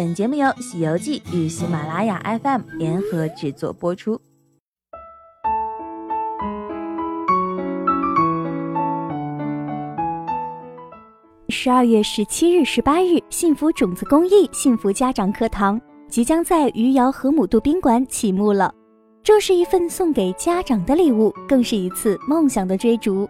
本节目由《西游记》与喜马拉雅 FM 联合制作播出。十二月十七日、十八日，幸福种子公益幸福家长课堂即将在余姚河姆渡宾馆启幕了。这是一份送给家长的礼物，更是一次梦想的追逐。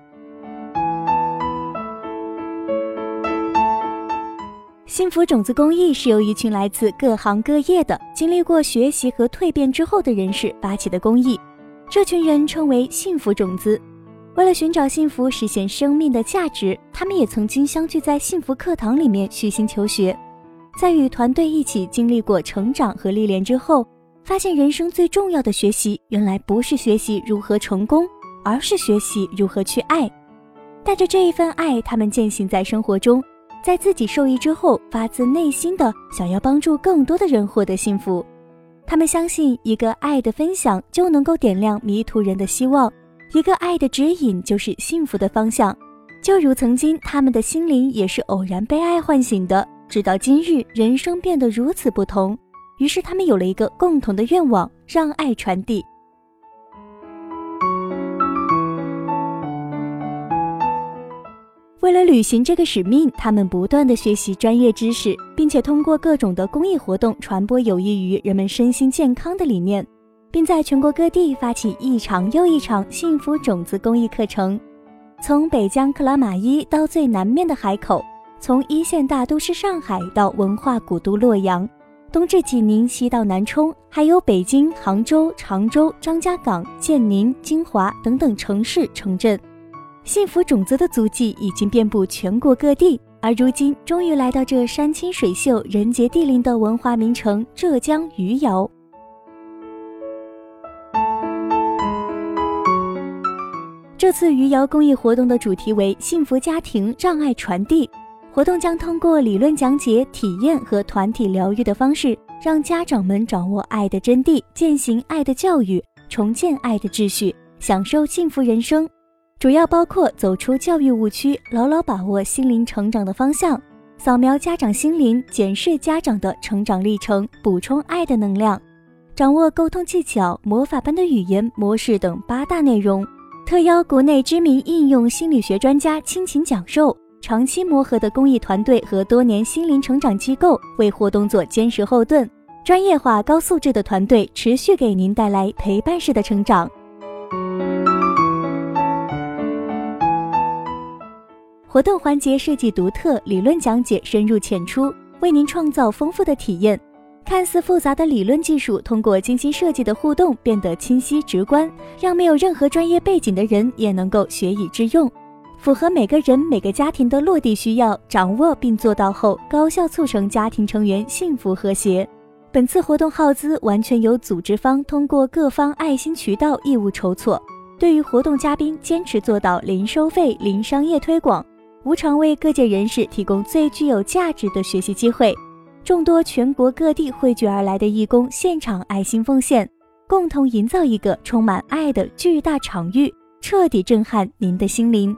幸福种子公益是由一群来自各行各业的、经历过学习和蜕变之后的人士发起的公益。这群人称为幸福种子。为了寻找幸福，实现生命的价值，他们也曾经相聚在幸福课堂里面虚心求学。在与团队一起经历过成长和历练之后，发现人生最重要的学习，原来不是学习如何成功，而是学习如何去爱。带着这一份爱，他们践行在生活中。在自己受益之后，发自内心的想要帮助更多的人获得幸福。他们相信，一个爱的分享就能够点亮迷途人的希望，一个爱的指引就是幸福的方向。就如曾经，他们的心灵也是偶然被爱唤醒的，直到今日，人生变得如此不同。于是，他们有了一个共同的愿望，让爱传递。为了履行这个使命，他们不断的学习专业知识，并且通过各种的公益活动传播有益于人们身心健康的理念，并在全国各地发起一场又一场幸福种子公益课程。从北疆克拉玛依到最南面的海口，从一线大都市上海到文化古都洛阳，东至济宁，西到南充，还有北京、杭州、常州、张家港、建宁、金华等等城市城镇。幸福种子的足迹已经遍布全国各地，而如今终于来到这山清水秀、人杰地灵的文化名城浙江余姚。这次余姚公益活动的主题为“幸福家庭让爱传递”，活动将通过理论讲解、体验和团体疗愈的方式，让家长们掌握爱的真谛，践行爱的教育，重建爱的秩序，享受幸福人生。主要包括走出教育误区，牢牢把握心灵成长的方向，扫描家长心灵，检视家长的成长历程，补充爱的能量，掌握沟通技巧、魔法般的语言模式等八大内容。特邀国内知名应用心理学专家倾情讲授，长期磨合的公益团队和多年心灵成长机构为活动做坚实后盾，专业化高素质的团队持续给您带来陪伴式的成长。活动环节设计独特，理论讲解深入浅出，为您创造丰富的体验。看似复杂的理论技术，通过精心设计的互动变得清晰直观，让没有任何专业背景的人也能够学以致用，符合每个人每个家庭的落地需要。掌握并做到后，高效促成家庭成员幸福和谐。本次活动耗资完全由组织方通过各方爱心渠道义务筹措。对于活动嘉宾，坚持做到零收费、零商业推广。无偿为各界人士提供最具有价值的学习机会，众多全国各地汇聚而来的义工现场爱心奉献，共同营造一个充满爱的巨大场域，彻底震撼您的心灵。